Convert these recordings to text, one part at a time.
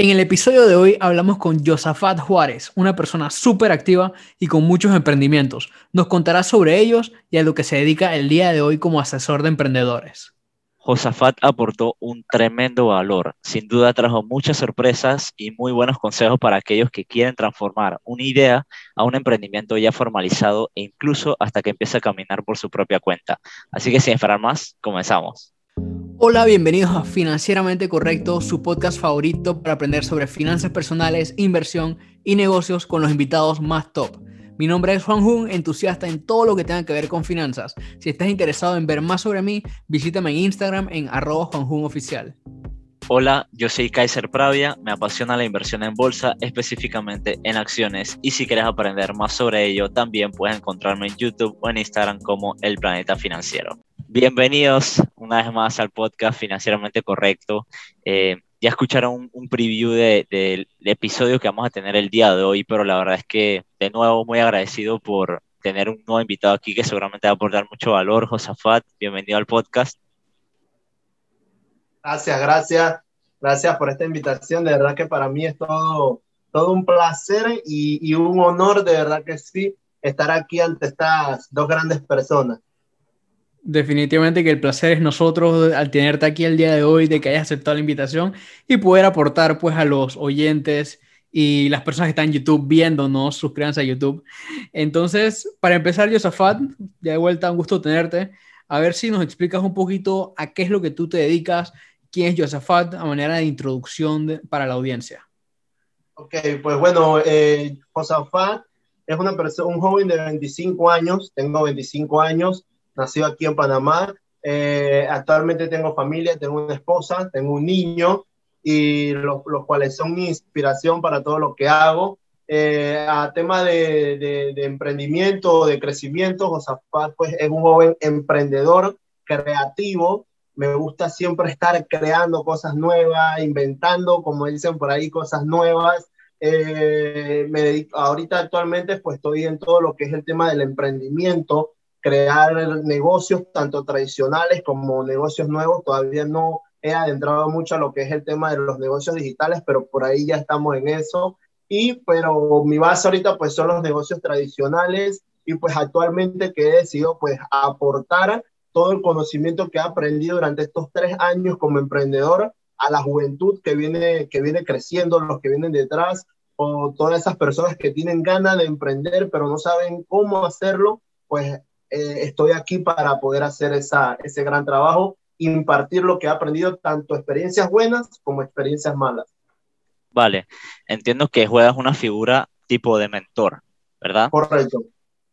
En el episodio de hoy hablamos con Josafat Juárez, una persona súper activa y con muchos emprendimientos. Nos contará sobre ellos y a lo que se dedica el día de hoy como asesor de emprendedores. Josafat aportó un tremendo valor. Sin duda trajo muchas sorpresas y muy buenos consejos para aquellos que quieren transformar una idea a un emprendimiento ya formalizado e incluso hasta que empiece a caminar por su propia cuenta. Así que sin esperar más, comenzamos. Hola, bienvenidos a Financieramente Correcto, su podcast favorito para aprender sobre finanzas personales, inversión y negocios con los invitados más top. Mi nombre es Juan Jun, entusiasta en todo lo que tenga que ver con finanzas. Si estás interesado en ver más sobre mí, visítame en Instagram en arroba Oficial. Hola, yo soy Kaiser Pravia, me apasiona la inversión en bolsa, específicamente en acciones, y si quieres aprender más sobre ello, también puedes encontrarme en YouTube o en Instagram como El Planeta Financiero. Bienvenidos una vez más al podcast Financieramente Correcto. Eh, ya escucharon un, preview del episodio que vamos a tener el día de hoy, pero la verdad es que de nuevo muy agradecido por tener un nuevo invitado aquí que seguramente va a aportar mucho valor. Josafat, bienvenido al podcast. Gracias, gracias. Gracias por esta invitación. De verdad que para mí es todo, todo un placer y, y un honor, de verdad que sí, estar aquí ante estas dos grandes personas. Definitivamente que el placer es nosotros al tenerte aquí el día de hoy, de que hayas aceptado la invitación y poder aportar pues a los oyentes y las personas que están en YouTube viéndonos, suscríbanse a YouTube. Entonces, para empezar, Josafat, ya de vuelta, un gusto tenerte. A ver si nos explicas un poquito a qué es lo que tú te dedicas, quién es Josafat, a manera de introducción para la audiencia. Ok, pues bueno, eh, Josafat es una persona, un joven de 25 años, tengo 25 años, nacido aquí en Panamá. Eh, actualmente tengo familia, tengo una esposa, tengo un niño y los, cuales son mi inspiración para todo lo que hago. Eh, a tema de, de, emprendimiento, de crecimiento, Josafat pues, es un joven emprendedor, creativo. Me gusta siempre estar creando cosas nuevas, inventando, como dicen por ahí, cosas nuevas. Eh, me ahorita actualmente pues estoy en todo lo que es el tema del emprendimiento, crear negocios tanto tradicionales como negocios nuevos. Todavía no he adentrado mucho a lo que es el tema de los negocios digitales, pero por ahí ya estamos en eso. Y, pero mi base ahorita pues son los negocios tradicionales y pues actualmente que he decidido pues aportar todo el conocimiento que he aprendido durante estos tres años como emprendedor a la juventud que viene, que viene creciendo, los que vienen detrás, o todas esas personas que tienen ganas de emprender pero no saben cómo hacerlo, pues eh, estoy aquí para poder hacer esa, ese gran trabajo, impartir lo que he aprendido, tanto experiencias buenas como experiencias malas. Vale, entiendo que juegas una figura tipo de mentor, ¿verdad? Correcto.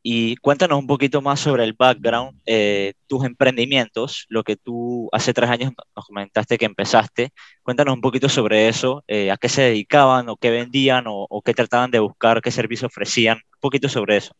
Y cuéntanos un poquito más sobre el background, eh, tus emprendimientos, lo que tú hace tres años nos comentaste que empezaste. Cuéntanos un poquito sobre eso, eh, a qué se dedicaban o qué vendían o, o, qué trataban de buscar, qué servicio ofrecían, un poquito sobre eso.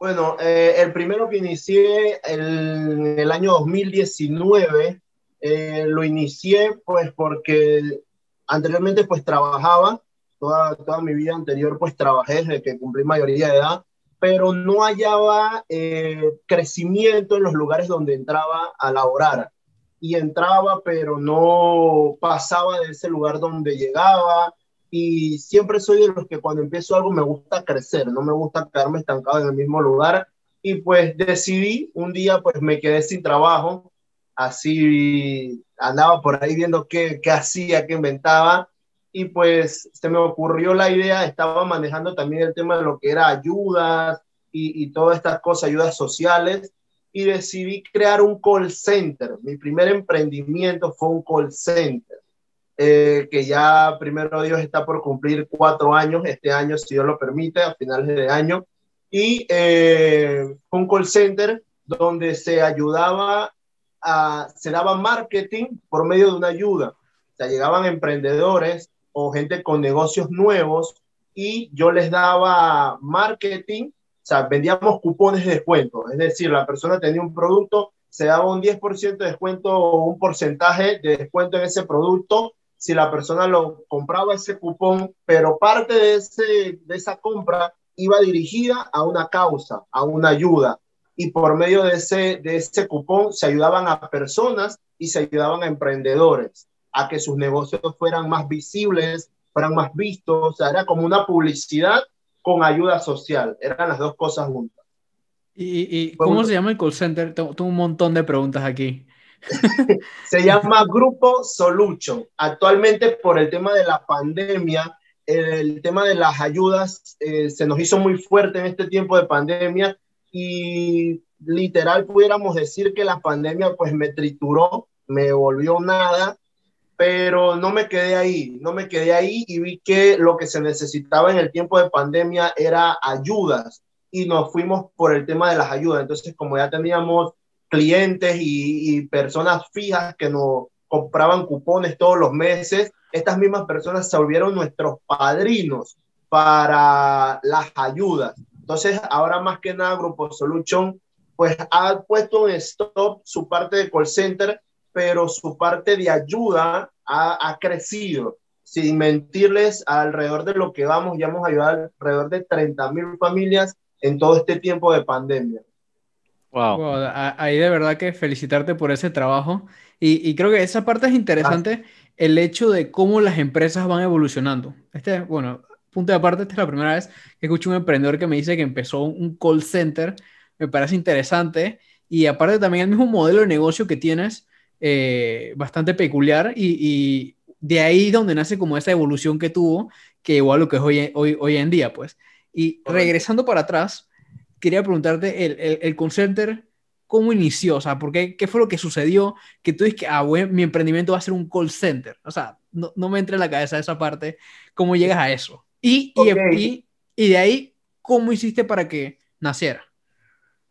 Bueno, eh, el primero que inicié en el año 2019, eh, lo inicié pues porque anteriormente pues trabajaba, toda, toda mi vida anterior pues trabajé desde que cumplí mayoría de edad, pero no hallaba eh, crecimiento en los lugares donde entraba a laborar. Y entraba, pero no pasaba de ese lugar donde llegaba, y siempre soy de los que cuando empiezo algo me gusta crecer, no me gusta quedarme estancado en el mismo lugar. Y pues decidí, un día pues me quedé sin trabajo, así andaba por ahí viendo qué, qué hacía, qué inventaba y pues se me ocurrió la idea, estaba manejando también el tema de lo que era ayudas y, y todas estas cosas, ayudas sociales y decidí crear un call center. Mi primer emprendimiento fue un call center eh, que ya primero Dios está por cumplir cuatro años, este año, si Dios lo permite, a finales de año, y eh, un call center donde se ayudaba a, se daba marketing por medio de una ayuda. O sea, llegaban emprendedores o gente con negocios nuevos y yo les daba marketing, o sea, vendíamos cupones de descuento, es decir, la persona tenía un producto, se daba un 10% de descuento o un porcentaje de descuento en ese producto si la persona lo compraba ese cupón, pero parte de, ese, de esa compra iba dirigida a una causa, a una ayuda. Y por medio de ese, de ese cupón se ayudaban a personas y se ayudaban a emprendedores. A que sus negocios fueran más visibles, fueran más vistos, o sea, era como una publicidad con ayuda social, eran las dos cosas juntas. ¿Y, cómo se llama el call center? Tengo, un montón de preguntas aquí. se llama Grupo Solution. Actualmente por el tema de la pandemia, el tema de las ayudas eh, se nos hizo muy fuerte en este tiempo de pandemia y literal pudiéramos decir que la pandemia pues me trituró, me volvió nada, pero no me quedé ahí, no me quedé ahí y vi que lo que se necesitaba en el tiempo de pandemia era ayudas y nos fuimos por el tema de las ayudas. Entonces, como ya teníamos clientes y, y personas fijas que nos compraban cupones todos los meses, estas mismas personas se volvieron nuestros padrinos para las ayudas. Entonces, ahora más que nada, Grupo Solution, pues ha puesto en stop su parte de call center, pero su parte de ayuda ha, ha crecido. Sin mentirles, alrededor de lo que vamos, ya hemos ayudado alrededor de 30 mil familias en todo este tiempo de pandemia. Wow. Ahí de verdad que felicitarte por ese trabajo. Y, y creo que esa parte es interesante, el hecho de cómo las empresas van evolucionando. Este, bueno, punto de aparte, esta es la primera vez que escucho un emprendedor que me dice que empezó un call center. Me parece interesante. Y aparte también el mismo modelo de negocio que tienes, eh, bastante peculiar. Y, y, de ahí donde nace como esa evolución que tuvo, que igual lo que es hoy, hoy, hoy en día, pues. Y regresando para atrás, quería preguntarte, el, el, el call center, ¿cómo inició? O sea, ¿por qué, ¿qué fue lo que sucedió? Que tú dices que, ah, bueno, mi emprendimiento va a ser un call center. O sea, no, no me entra en la cabeza esa parte. ¿Cómo llegas a eso? Y, y, y, de ahí, ¿cómo hiciste para que naciera?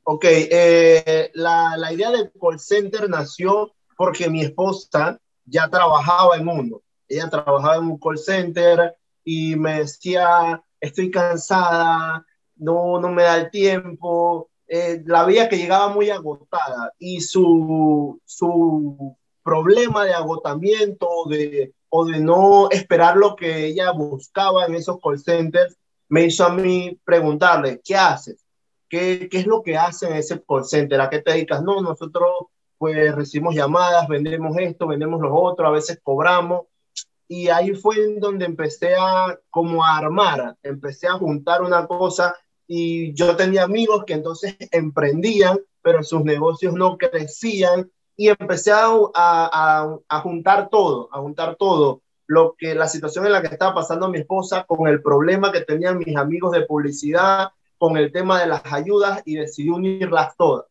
Ok, eh, la, la, idea del call center nació porque mi esposa ya trabajaba en uno. Ella trabajaba en un call center y me decía, estoy cansada, no, no me da el tiempo. Eh, la veía que llegaba muy agotada y su, su problema de agotamiento de, o de no esperar lo que ella buscaba en esos call centers me hizo a mí preguntarle, ¿qué haces? ¿Qué, qué es lo que hace en ese call center? ¿A qué te dedicas? No, nosotros pues recibimos llamadas, vendemos esto, vendemos lo otro, a veces cobramos y ahí fue en donde empecé a como a armar, empecé a juntar una cosa y yo tenía amigos que entonces emprendían, pero sus negocios no crecían y empecé a, a, a, juntar todo, a juntar todo, lo que la situación en la que estaba pasando mi esposa con el problema que tenían mis amigos de publicidad, con el tema de las ayudas y decidí unirlas todas.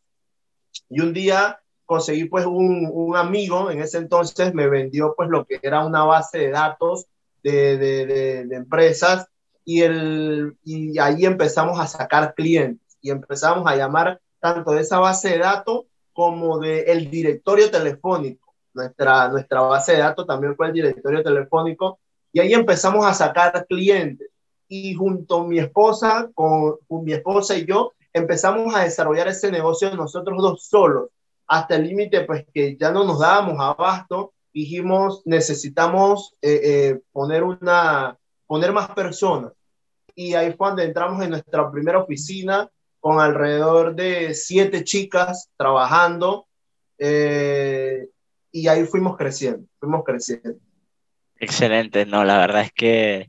Y un día conseguí pues un, un, amigo, en ese entonces me vendió pues lo que era una base de datos de, de, de, de empresas y, el, y ahí empezamos a sacar clientes y empezamos a llamar tanto de esa base de datos como del el directorio telefónico. Nuestra, nuestra base de datos también fue el directorio telefónico y ahí empezamos a sacar clientes y junto a mi esposa, con, con mi esposa y yo, empezamos a desarrollar ese negocio nosotros dos solos hasta el límite pues que ya no nos dábamos abasto, dijimos necesitamos eh, eh, poner una, poner más personas. Y ahí fue cuando entramos en nuestra primera oficina con alrededor de siete chicas trabajando eh, y ahí fuimos creciendo, fuimos creciendo. Excelente, no, la verdad es que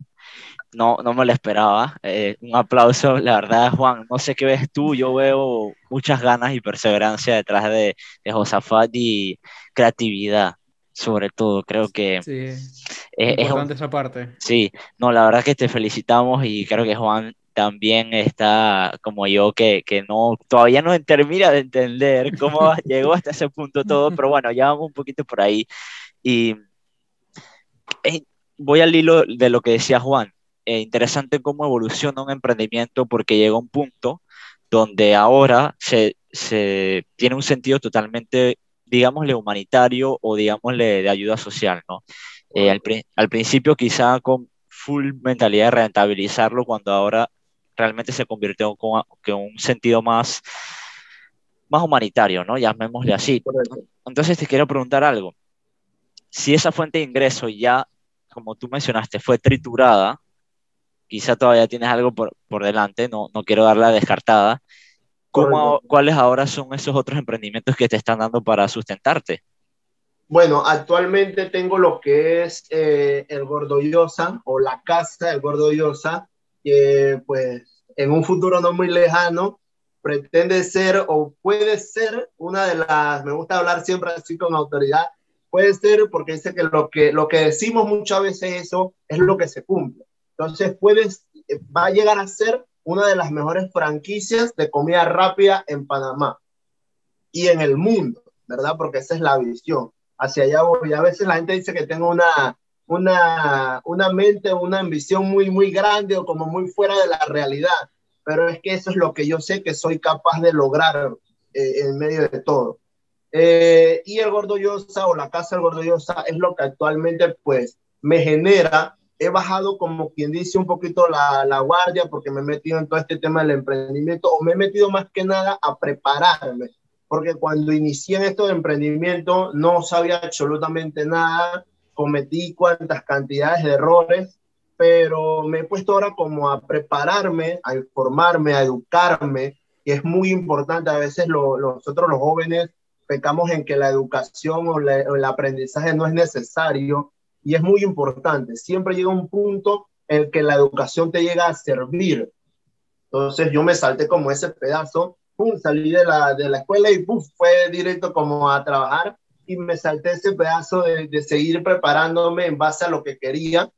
no, no me lo esperaba. Eh, un aplauso, la verdad, Juan. No sé qué ves tú, yo veo muchas ganas y perseverancia detrás de, de Josafat y creatividad, sobre todo. Creo que sí, es importante esa parte. Sí, no, la verdad que te felicitamos y creo que Juan también está como yo, que, que no, todavía no termina de entender cómo llegó hasta ese punto todo, pero bueno, ya vamos un poquito por ahí. Y eh, voy al hilo de lo que decía Juan eh, interesante cómo evoluciona un emprendimiento porque llega un punto donde ahora se, se tiene un sentido totalmente, digámosle, humanitario o digámosle de ayuda social, ¿no? Eh, al, al, principio quizá con full mentalidad de rentabilizarlo cuando ahora realmente se convirtió con, con un sentido más, más humanitario, ¿no? Llamémosle así. Entonces te quiero preguntar algo. Si esa fuente de ingreso ya, como tú mencionaste, fue triturada, quizá todavía tienes algo por, por delante, no, no quiero darla descartada. ¿Cómo, ¿Cuáles ahora son esos otros emprendimientos que te están dando para sustentarte? Bueno, actualmente tengo lo que es eh, el Gordollosa o la casa del Gordollosa, que pues en un futuro no muy lejano pretende ser o puede ser una de las, me gusta hablar siempre así con autoridad, puede ser porque dice que lo que, lo que decimos muchas veces eso es lo que se cumple. Entonces puedes, va a llegar a ser una de las mejores franquicias de comida rápida en Panamá y en el mundo, ¿verdad? Porque esa es la visión hacia allá voy. A veces la gente dice que tengo una, una, una mente, una ambición muy, muy grande o como muy fuera de la realidad, pero es que eso es lo que yo sé que soy capaz de lograr eh, en medio de todo. Eh, y el Gordollosa o la Casa del Gordollosa es lo que actualmente pues me genera. He bajado como quien dice un poquito la, la guardia porque me he metido en todo este tema del emprendimiento o me he metido más que nada a prepararme porque cuando inicié en esto de emprendimiento no sabía absolutamente nada, cometí cuantas cantidades de errores, pero me he puesto ahora como a prepararme, a informarme, a educarme, y es muy importante, a veces nosotros los jóvenes pecamos en que la educación o, o el aprendizaje no es necesario, y es muy importante, siempre llega un punto en el que la educación te llega a servir. Entonces yo me salté como ese pedazo salí de la, de la escuela y fue directo como a trabajar y me salté ese pedazo de, de, seguir preparándome en base a lo que quería,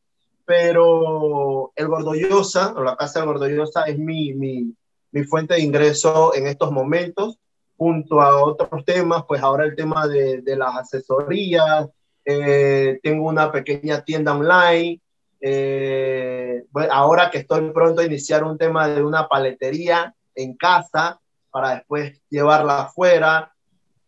pero el Gordollosa, o la Casa del Gordollosa, es mi, mi, mi fuente de ingreso en estos momentos, junto a otros temas, pues ahora el tema de, de las asesorías, eh, tengo una pequeña tienda online, eh, ahora que estoy pronto a iniciar un tema de una paletería en casa, para después llevarla afuera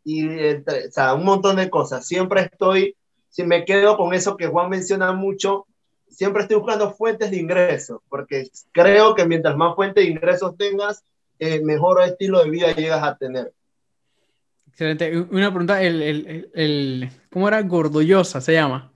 y o sea, un montón de cosas. Siempre estoy, si me quedo con eso que Juan menciona mucho, siempre estoy buscando fuentes de ingresos, porque creo que mientras más fuentes de ingresos tengas, eh, mejor estilo de vida llegas a tener. Excelente. Una pregunta, el, el, el ¿cómo era? Gordollosa se llama.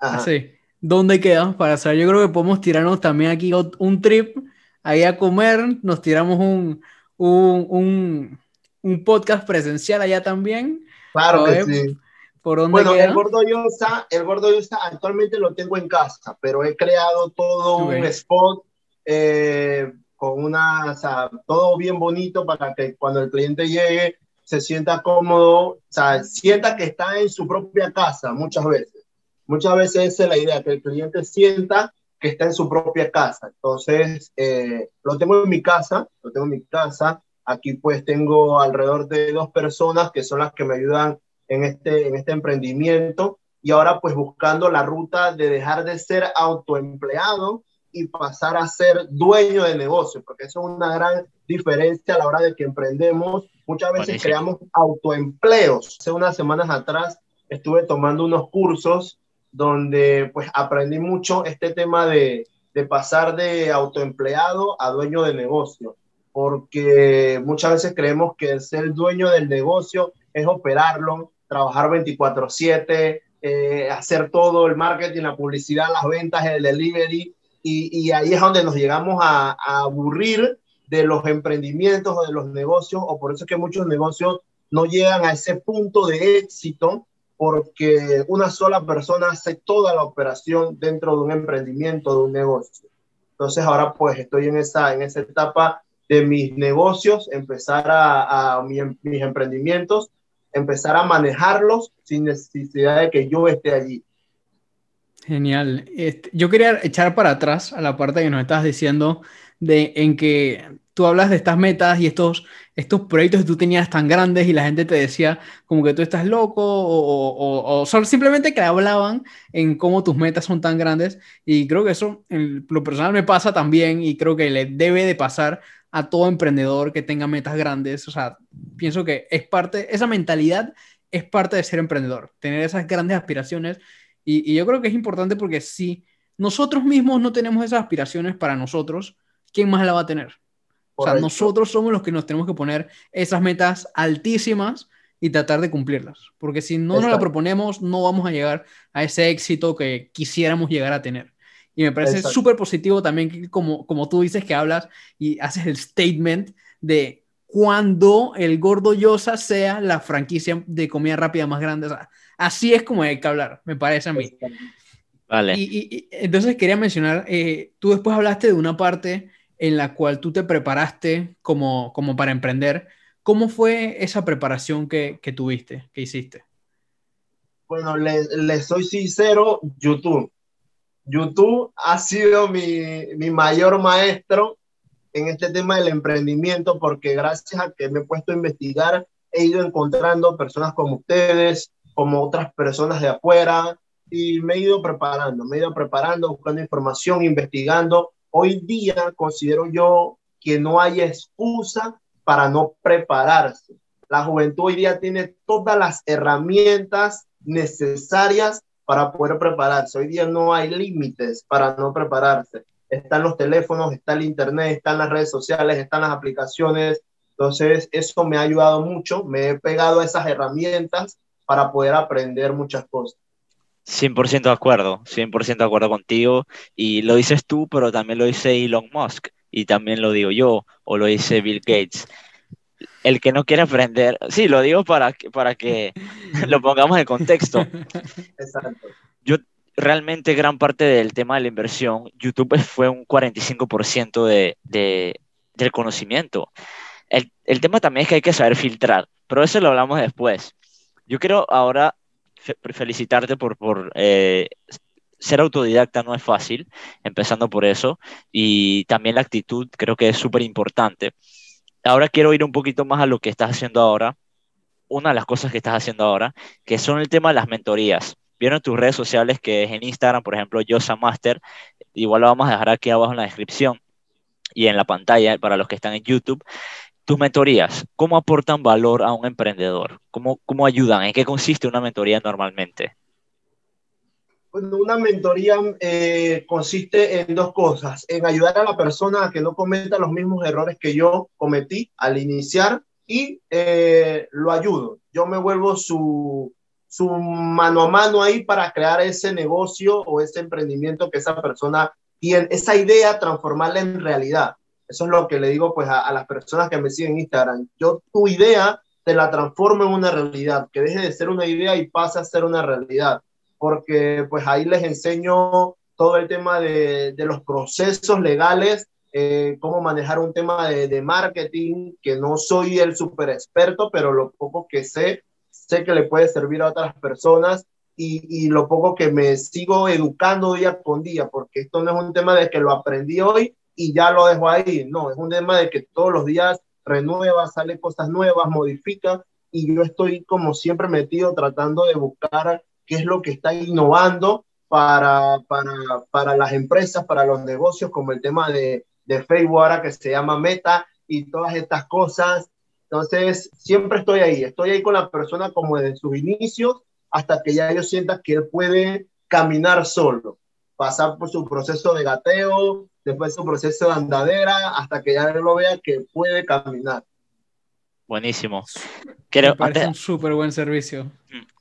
Ajá, Así. ¿Dónde quedamos para saber? Yo creo que podemos tirarnos también aquí un trip ahí a comer, nos tiramos un, un, un, podcast presencial allá también. Claro que sí. ¿Por bueno, el Gordo Yosa, el Gordo Yosa actualmente lo tengo en casa, pero he creado todo un spot eh, con una, o sea, todo bien bonito para que cuando el cliente llegue se sienta cómodo, o sea, sienta que está en su propia casa muchas veces. Muchas veces es la idea, que el cliente sienta que está en su propia casa. Entonces, eh, lo tengo en mi casa, lo tengo en mi casa. Aquí pues tengo alrededor de dos personas que son las que me ayudan en este, en este emprendimiento y ahora pues buscando la ruta de dejar de ser autoempleado y pasar a ser dueño de negocio, porque eso es una gran diferencia a la hora de que emprendemos. Muchas veces creamos autoempleos. Hace unas semanas atrás estuve tomando unos cursos donde pues aprendí mucho este tema de, de pasar de autoempleado a dueño de negocio, porque muchas veces creemos que ser dueño del negocio es operarlo, trabajar 24/7, eh, hacer todo el marketing, la publicidad, las ventas, el delivery, y, y ahí es donde nos llegamos a, a, aburrir de los emprendimientos o de los negocios, o por eso es que muchos negocios no llegan a ese punto de éxito porque una sola persona hace toda la operación dentro de un emprendimiento, de un negocio. Entonces ahora pues estoy en esa, en esa etapa de mis negocios, empezar a, a mis emprendimientos, empezar a manejarlos sin necesidad de que yo esté allí. Genial. Este, yo quería echar para atrás a la parte que nos estás diciendo de en que tú hablas de estas metas y estos, estos proyectos que tú tenías tan grandes y la gente te decía como que tú estás loco o, o, simplemente que hablaban en cómo tus metas son tan grandes. Y creo que eso lo personal me pasa también y creo que le debe de pasar a todo emprendedor que tenga metas grandes, o sea, pienso que es parte, esa mentalidad es parte de ser emprendedor, tener esas grandes aspiraciones. Y, y yo creo que es importante porque si nosotros mismos no tenemos esas aspiraciones para nosotros, ¿quién más la va a tener? O sea, nosotros somos los que nos tenemos que poner esas metas altísimas y tratar de cumplirlas. Porque si no nos la proponemos, no vamos a llegar a ese éxito que quisiéramos llegar a tener. Y me parece súper positivo también que como, como tú dices que hablas y haces el statement de cuando el Gordo Yosa sea la franquicia de comida rápida más grande. así es como hay que hablar, me parece a mí. Vale. Y, entonces quería mencionar, eh, tú después hablaste de una parte en la cual tú te preparaste como, como para emprender. ¿Cómo fue esa preparación que, que tuviste, que hiciste? Bueno, le, le, soy sincero, YouTube. YouTube ha sido mi, mi mayor maestro en este tema del emprendimiento porque gracias a que me he puesto a investigar, he ido encontrando personas como ustedes, como otras personas de afuera, y me he ido preparando, me he ido preparando, buscando información, investigando. Hoy día considero yo que no hay excusa para no prepararse. La juventud hoy día tiene todas las herramientas necesarias para poder prepararse. Hoy día no hay límites para no prepararse están los teléfonos, está el internet, están las redes sociales, están las aplicaciones. Entonces, eso me ha ayudado mucho, me he pegado a esas herramientas para poder aprender muchas cosas. 100% de acuerdo, 100% de acuerdo contigo. Y lo dices tú, pero también lo dice Elon Musk y también lo digo yo o lo dice Bill Gates. El que no quiere aprender, sí, lo digo para, para que lo pongamos en contexto. Exacto. Yo realmente gran parte del tema de la inversión, YouTube fue un 45% de, de, del conocimiento. El, el, tema también es que hay que saber filtrar, pero eso lo hablamos después. Yo quiero ahora felicitarte por, eh, ser autodidacta no es fácil, empezando por eso, y también la actitud creo que es súper importante. Ahora quiero ir un poquito más a lo que estás haciendo ahora, una de las cosas que estás haciendo ahora, que son el tema de las mentorías vieron tus redes sociales, que es en Instagram, por ejemplo, Yosa Master, igual lo vamos a dejar aquí abajo en la descripción y en la pantalla para los que están en YouTube. Tus mentorías, ¿cómo aportan valor a un emprendedor? ¿Cómo, cómo ayudan? ¿En qué consiste una mentoría normalmente? Bueno, una mentoría eh, consiste en dos cosas, en ayudar a la persona a que no cometa los mismos errores que yo cometí al iniciar y eh, lo ayudo. Yo me vuelvo su, su mano a mano ahí para crear ese negocio o ese emprendimiento que esa persona tiene, esa idea, transformarla en realidad. Eso es lo que le digo pues a, las personas que me siguen en Instagram. Yo tu idea te la transformo en una realidad, que deje de ser una idea y pase a ser una realidad, porque pues ahí les enseño todo el tema de, de los procesos legales, eh, cómo manejar un tema de, de marketing, que no soy el super experto, pero lo poco que sé, sé que le puede servir a otras personas y, y, lo poco que me sigo educando día con día, porque esto no es un tema de que lo aprendí hoy y ya lo dejo ahí, no, es un tema de que todos los días renueva, sale cosas nuevas, modifica y yo estoy como siempre metido tratando de buscar qué es lo que está innovando para, para, para las empresas, para los negocios, como el tema de, de Facebook ahora que se llama Meta y todas estas cosas. Entonces, siempre estoy ahí, estoy ahí con la persona como desde sus inicios hasta que ya yo sienta que él puede caminar solo, pasar por su proceso de gateo, después su proceso de andadera, hasta que ya lo vea que puede caminar. Buenísimo. Quiero, parece un súper buen servicio.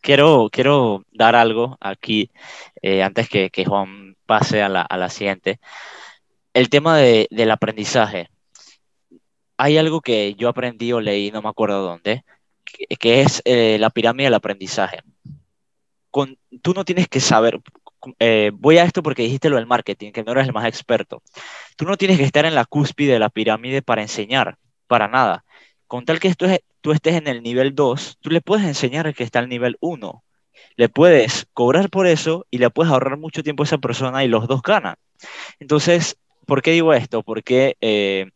Quiero, quiero dar algo aquí, eh, antes que, que, Juan pase a la, a la siguiente. El tema de, del aprendizaje hay algo que yo aprendí o leí, no me acuerdo dónde, que, es eh, la pirámide del aprendizaje. Con, tú no tienes que saber, eh, voy a esto porque dijiste lo del marketing, que no eres el más experto. Tú no tienes que estar en la cúspide de la pirámide para enseñar, para nada. Con tal que esto es, tú estés en el nivel 2, tú le puedes enseñar al que está al nivel 1. Le puedes cobrar por eso y le puedes ahorrar mucho tiempo a esa persona y los dos ganan. Entonces, ¿por qué digo esto? Porque eh,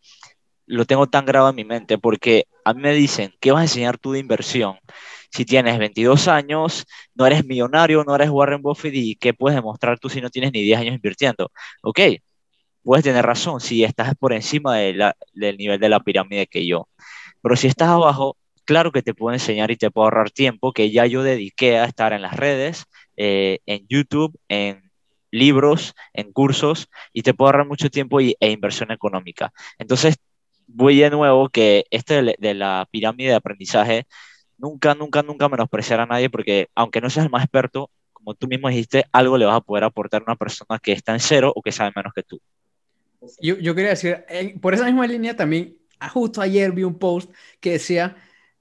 lo tengo tan grabado en mi mente porque a mí me dicen, ¿qué vas a enseñar tú de inversión? Si tienes 22 años, no eres millonario, no eres Warren Buffett y ¿qué puedes demostrar tú si no tienes ni 10 años invirtiendo? Ok, puedes tener razón si estás por encima de del nivel de la pirámide que yo. Pero si estás abajo, claro que te puedo enseñar y te puedo ahorrar tiempo que ya yo dediqué a estar en las redes, eh, en YouTube, en libros, en cursos y te puedo ahorrar mucho tiempo y, e inversión económica. Entonces, voy de nuevo que este de, la pirámide de aprendizaje, nunca, nunca, nunca menospreciar a nadie porque aunque no seas el más experto, como tú mismo dijiste, algo le vas a poder aportar a una persona que está en cero o que sabe menos que tú. Yo, yo quería decir, eh, por esa misma línea también justo ayer vi un post que decía,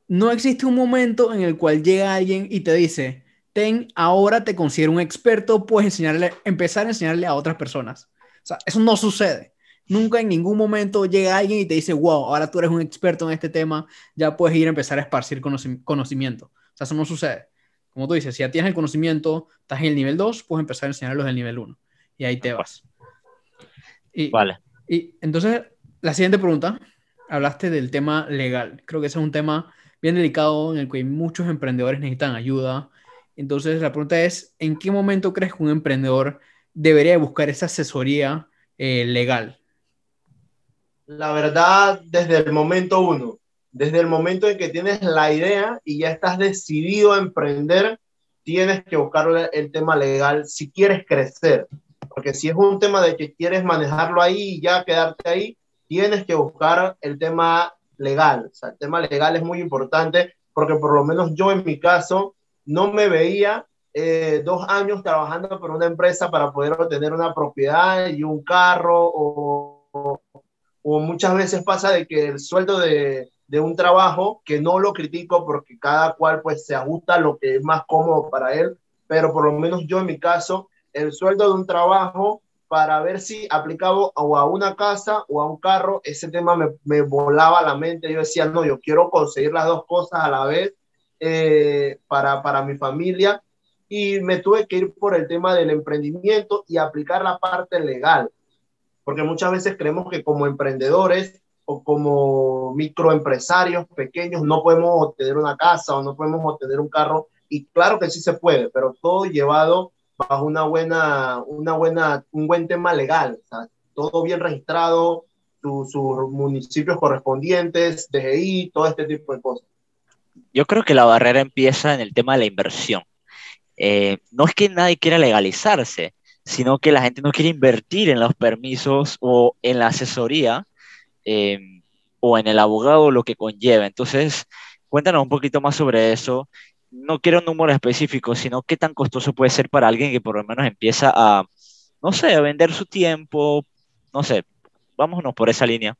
no existe un momento en el cual llega alguien y te dice, ten, ahora te considero un experto, puedes enseñarle, empezar a enseñarle a otras personas. O sea, eso no sucede. Nunca en ningún momento llega alguien y te dice, wow, ahora tú eres un experto en este tema, ya puedes ir a empezar a esparcir conocimiento. O sea, eso no sucede. Como tú dices, si ya tienes el conocimiento, estás en el nivel 2, puedes empezar a enseñarlos del nivel 1. Y ahí te vas. Y, vale. Y entonces, la siguiente pregunta, hablaste del tema legal. Creo que ese es un tema bien delicado en el que muchos emprendedores necesitan ayuda. Entonces, la pregunta es, ¿en qué momento crees que un emprendedor debería buscar esa asesoría eh, legal? La verdad, desde el momento uno, desde el momento en que tienes la idea y ya estás decidido a emprender, tienes que buscar el tema legal si quieres crecer. Porque si es un tema de que quieres manejarlo ahí y ya quedarte ahí, tienes que buscar el tema legal. O sea, el tema legal es muy importante porque por lo menos yo en mi caso no me veía eh, dos años trabajando por una empresa para poder obtener una propiedad y un carro o, o, muchas veces pasa de que el sueldo de, de, un trabajo, que no lo critico porque cada cual pues se ajusta a lo que es más cómodo para él, pero por lo menos yo en mi caso, el sueldo de un trabajo para ver si aplicaba o a una casa o a un carro, ese tema me, me, volaba la mente. Yo decía, no, yo quiero conseguir las dos cosas a la vez eh, para, para mi familia. Y me tuve que ir por el tema del emprendimiento y aplicar la parte legal. Porque muchas veces creemos que como emprendedores o como microempresarios pequeños no podemos obtener una casa o no podemos obtener un carro. Y claro que sí se puede, pero todo llevado bajo una buena, una buena, un buen tema legal, todo bien registrado, sus municipios correspondientes, DGI, todo este tipo de cosas. Yo creo que la barrera empieza en el tema de la inversión. Eh, no es que nadie quiera legalizarse, sino que la gente no quiere invertir en los permisos o en la asesoría eh, o en el abogado, lo que conlleva. Entonces, cuéntanos un poquito más sobre eso no quiero un número específico, sino qué tan costoso puede ser para alguien que por lo menos empieza a, no sé, a vender su tiempo, no sé, vámonos por esa línea.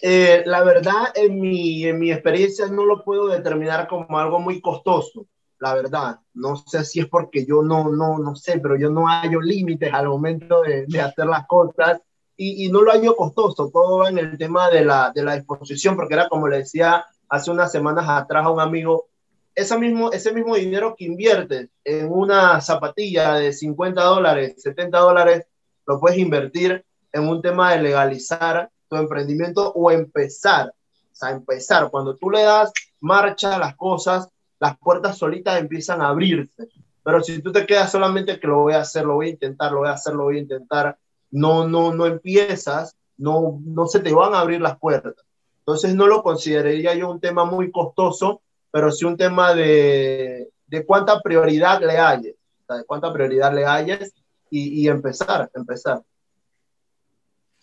Eh, la verdad, en mi, en mi experiencia no lo puedo determinar como algo muy costoso, la verdad. No sé si es porque yo no, no, no sé, pero yo no hallo límites al momento de, de hacer las cosas y, y, no lo hallo costoso. Todo en el tema de la, de la disposición, porque era como le decía hace unas semanas atrás a un amigo, ese mismo, ese mismo dinero que inviertes en una zapatilla de 50 dólares, 70 dólares, lo puedes invertir en un tema de legalizar tu emprendimiento o empezar. O sea, empezar. Cuando tú le das marcha a las cosas, las puertas solitas empiezan a abrirse. Pero si tú te quedas solamente que lo voy a hacer, lo voy a intentar, lo voy a hacer, lo voy a intentar, no, no, no empiezas, no, no se te van a abrir las puertas. Entonces no lo consideraría yo un tema muy costoso pero sí un tema de, de cuánta prioridad le hayes, de cuánta prioridad le hayes y, y empezar, empezar.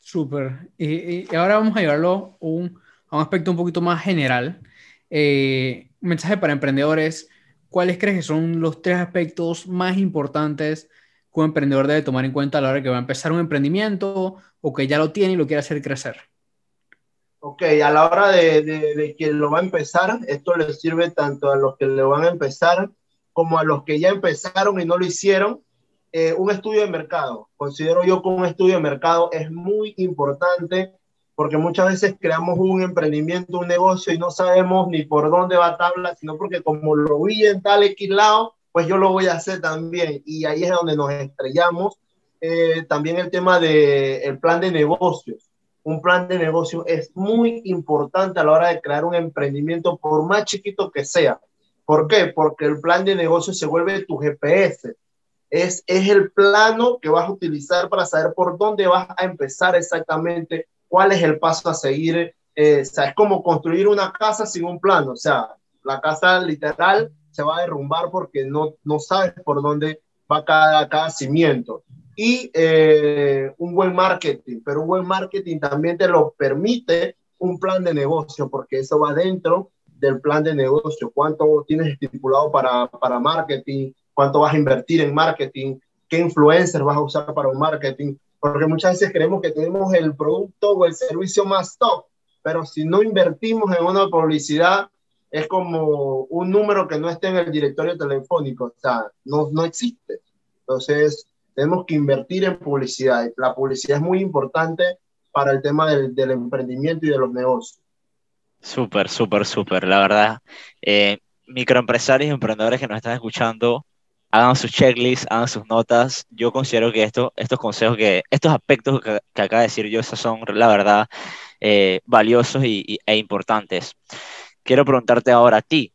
Súper. Y, y, ahora vamos a llevarlo a un aspecto un poquito más general. Eh, un mensaje para emprendedores. ¿Cuáles crees que son los tres aspectos más importantes que un emprendedor debe tomar en cuenta a la hora que va a empezar un emprendimiento o que ya lo tiene y lo quiere hacer crecer? Ok, a la hora de, de, que lo va a empezar, esto le sirve tanto a los que lo van a empezar como a los que ya empezaron y no lo hicieron. Eh, un estudio de mercado. Considero yo que un estudio de mercado es muy importante porque muchas veces creamos un emprendimiento, un negocio y no sabemos ni por dónde va a tabla, sino porque como lo vi en tal X lado, pues yo lo voy a hacer también. Y ahí es donde nos estrellamos. Eh, también el tema del el plan de negocios un plan de negocio es muy importante a la hora de crear un emprendimiento, por más chiquito que sea. ¿Por qué? Porque el plan de negocio se vuelve tu GPS. Es, es el plano que vas a utilizar para saber por dónde vas a empezar exactamente, cuál es el paso a seguir. Eh, o sea, es como construir una casa sin un plano. O sea, la casa literal se va a derrumbar porque no, no sabes por dónde va cada, cada cimiento y eh, un buen marketing, pero un buen marketing también te lo permite un plan de negocio, porque eso va dentro del plan de negocio, cuánto tienes estipulado para, para marketing, cuánto vas a invertir en marketing, qué influencers vas a usar para un marketing, porque muchas veces creemos que tenemos el producto o el servicio más top, pero si no invertimos en una publicidad, es como un número que no esté en el directorio telefónico, o sea, no, no existe. Entonces, tenemos que invertir en publicidad. La publicidad es muy importante para el tema del, del emprendimiento y de los negocios. Súper, súper, súper, la verdad. Eh, microempresarios y emprendedores que nos están escuchando, hagan sus checklists, hagan sus notas. Yo considero que esto, estos consejos, que estos aspectos que, acaba de decir yo, esos son, la verdad, eh, valiosos y, e importantes. Quiero preguntarte ahora a ti.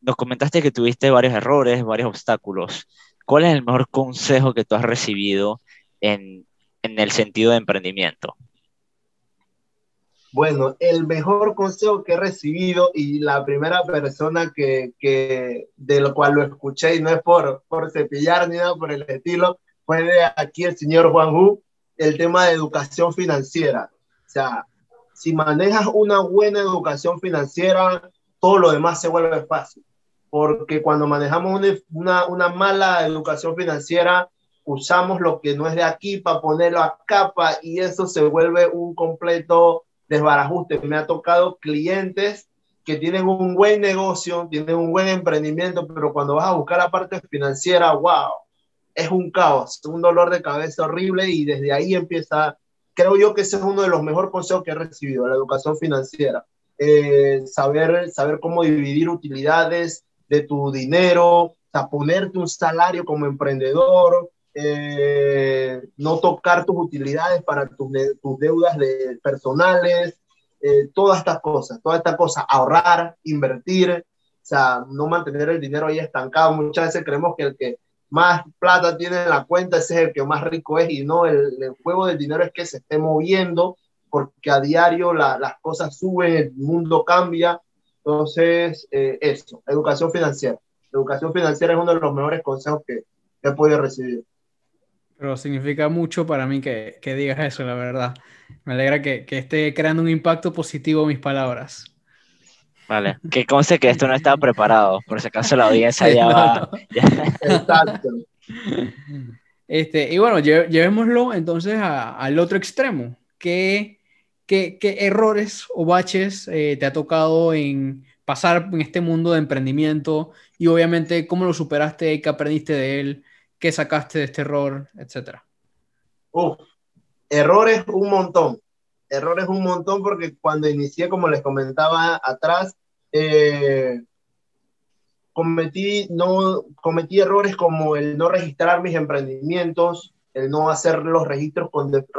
Nos comentaste que tuviste varios errores, varios obstáculos. ¿Cuál es el mejor consejo que tú has recibido en, en el sentido de emprendimiento? Bueno, el mejor consejo que he recibido y la primera persona que, que de lo cual lo escuché y no es por, por cepillar ni nada por el estilo, fue de aquí el señor Juan Hu, el tema de educación financiera. O sea, si manejas una buena educación financiera, todo lo demás se vuelve fácil. Porque cuando manejamos una, una, una mala educación financiera, usamos lo que no es de aquí para ponerlo a capa y eso se vuelve un completo desbarajuste. Me ha tocado clientes que tienen un buen negocio, tienen un buen emprendimiento, pero cuando vas a buscar la parte financiera, wow, es un caos, un dolor de cabeza horrible y desde ahí empieza, creo yo que ese es uno de los mejores consejos que he recibido, la educación financiera. Eh, saber, saber cómo dividir utilidades de tu dinero, sea, ponerte un salario como emprendedor, eh, no tocar tus utilidades para tus, tus deudas de, personales, eh, todas estas cosas, todas estas cosas, ahorrar, invertir, o sea, no mantener el dinero ahí estancado. Muchas veces creemos que el que más plata tiene en la cuenta es el que más rico es y no, el, juego del dinero es que se esté moviendo porque a diario las cosas suben, el mundo cambia. Entonces, eh, eso, educación financiera. Educación financiera es uno de los mejores consejos que he podido recibir. Pero significa mucho para mí que, que digas eso, la verdad. Me alegra que, que, esté creando un impacto positivo mis palabras. Vale, que conste que esto no estaba preparado, por si acaso la audiencia ya va. Exacto. Este, y bueno, llevémoslo entonces a, al otro extremo. ¿Qué, qué, qué errores o baches eh, te ha tocado en pasar en este mundo de emprendimiento? Y obviamente, ¿cómo lo superaste? ¿Qué aprendiste de él? ¿Qué sacaste de este error, etcétera? Uf, errores un montón. Errores un montón porque cuando inicié, como les comentaba atrás, eh, cometí, no, cometí errores como el no registrar mis emprendimientos, el no hacer los registros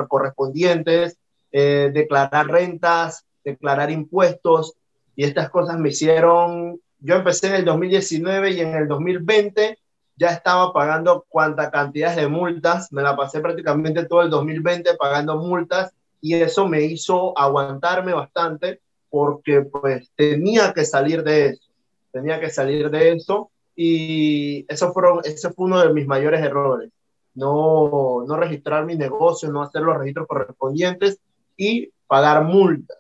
correspondientes, eh, declarar rentas, declarar impuestos, y estas cosas me hicieron, yo empecé en el 2019 y en el 2020 ya estaba pagando cuánta cantidad de multas, me la pasé prácticamente todo el 2020 pagando multas y eso me hizo aguantarme bastante porque pues tenía que salir de eso, tenía que salir de eso y eso fueron, ese fue uno de mis mayores errores, no, no registrar mi negocio, no hacer los registros correspondientes y pagar multas.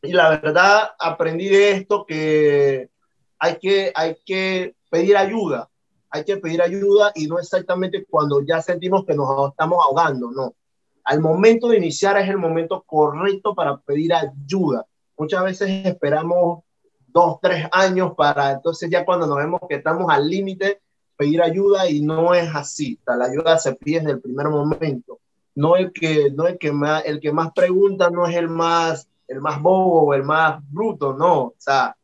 Y la verdad aprendí de esto que hay que, hay que pedir ayuda, hay que pedir ayuda y no exactamente cuando ya sentimos que nos estamos ahogando, no. Al momento de iniciar es el momento correcto para pedir ayuda. Muchas veces esperamos dos, tres años para entonces ya cuando nos vemos que estamos al límite, pedir ayuda y no es así. la ayuda se pide desde el primer momento. No el que, no el que más, el que más pregunta no es el más, el más bobo el más bruto, no. O sea,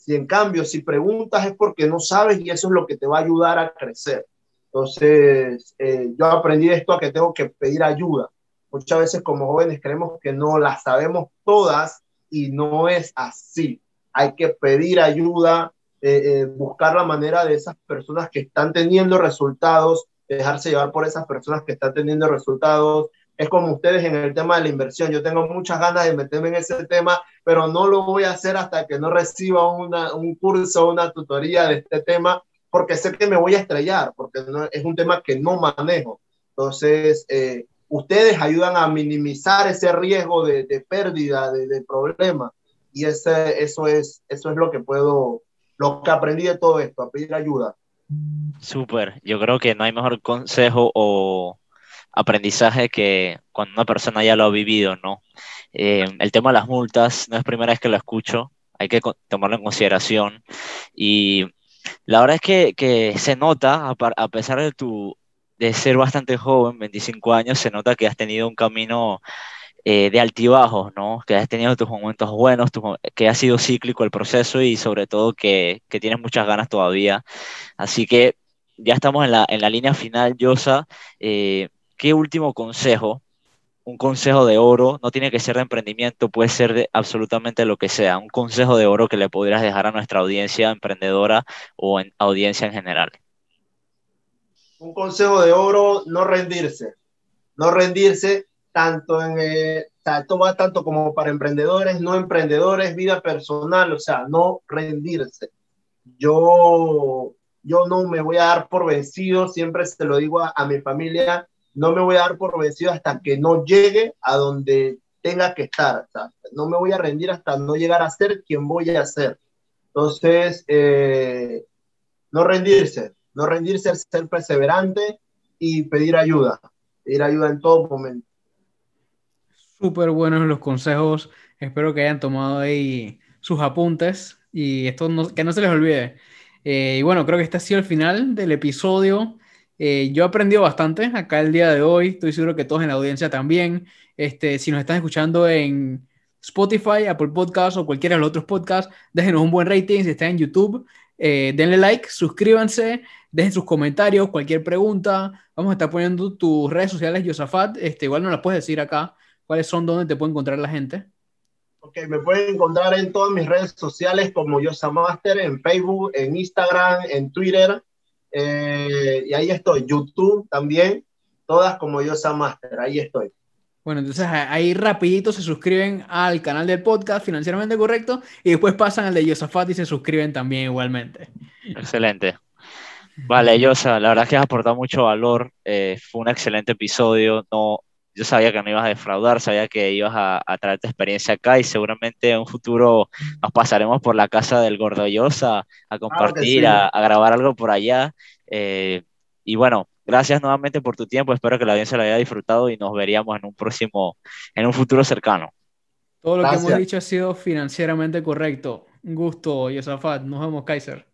si en cambio, si preguntas es porque no sabes y eso es lo que te va a ayudar a crecer. Entonces, eh, yo aprendí esto a que tengo que pedir ayuda. Muchas veces como jóvenes creemos que no las sabemos todas y no es así. Hay que pedir ayuda, eh, eh, buscar la manera de esas personas que están teniendo resultados, dejarse llevar por esas personas que están teniendo resultados, es como ustedes en el tema de la inversión. Yo tengo muchas ganas de meterme en ese tema, pero no lo voy a hacer hasta que no reciba una, un curso, una tutoría de este tema, porque sé que me voy a estrellar, porque es un tema que no manejo. Entonces, eh, ustedes ayudan a minimizar ese riesgo de, pérdida, de, de problema. Y ese, eso, es, eso es lo que puedo, lo que aprendí de todo esto, a pedir ayuda. Súper, yo creo que no hay mejor consejo o aprendizaje que cuando una persona ya lo ha vivido, ¿no? Eh, el tema de las multas no es primera vez que lo escucho, hay que tomarlo en consideración y la verdad es que, que se nota, a, pesar de tu de ser bastante joven, 25 años, se nota que has tenido un camino eh, de altibajos, ¿no? Que has tenido tus momentos buenos, que ha sido cíclico el proceso y sobre todo que, que, tienes muchas ganas todavía. Así que ya estamos en la, en la línea final, Yosa. Eh, ¿Qué último consejo? Un consejo de oro, no tiene que ser de emprendimiento, puede ser de absolutamente lo que sea. Un consejo de oro que le pudieras dejar a nuestra audiencia emprendedora o en audiencia en general. Un consejo de oro, no rendirse. No rendirse tanto en, eh, esto va tanto como para emprendedores, no emprendedores, vida personal, o sea, no rendirse. Yo, yo no me voy a dar por vencido, siempre se lo digo a, mi familia, no me voy a dar por vencido hasta que no llegue a donde tenga que estar. no me voy a rendir hasta no llegar a ser quien voy a ser. Entonces, eh, no rendirse, no rendirse, ser perseverante y pedir ayuda, pedir ayuda en todo momento. Súper buenos los consejos. Espero que hayan tomado ahí sus apuntes y esto que no se les olvide. Eh, y bueno, creo que este ha sido el final del episodio. Eh, yo he aprendido bastante acá el día de hoy. Estoy seguro que todos en la audiencia también. Este, si nos están escuchando en Spotify, Apple Podcasts o cualquiera de los otros podcasts, déjenos un buen rating. Si están en YouTube, eh, denle like, suscríbanse, dejen sus comentarios, cualquier pregunta. Vamos a estar poniendo tus redes sociales, Yosafat. Este, igual nos las puedes decir acá ¿Cuáles son donde te puede encontrar la gente? Ok, me pueden encontrar en todas mis redes sociales como Yosamaster, en Facebook, en Instagram, en Twitter. Eh, y ahí estoy, YouTube también, todas como Yosamaster, ahí estoy. Bueno, entonces ahí rapidito se suscriben al canal del podcast Financieramente Correcto y después pasan al de Yosafat y se suscriben también igualmente. Excelente. Vale, Yosa, la verdad es que has aportado mucho valor. Eh, fue un excelente episodio. No, yo sabía que no ibas a defraudar, sabía que ibas a, a traerte experiencia acá y seguramente en un futuro nos pasaremos por la casa del Gordo a, a compartir, a, grabar algo por allá. Eh, y bueno, gracias nuevamente por tu tiempo, espero que la audiencia lo haya disfrutado y nos veríamos en un próximo, en un futuro cercano. Todo lo que hemos dicho ha sido financieramente correcto. Un gusto, Yosafat. Nos vemos, Kaiser.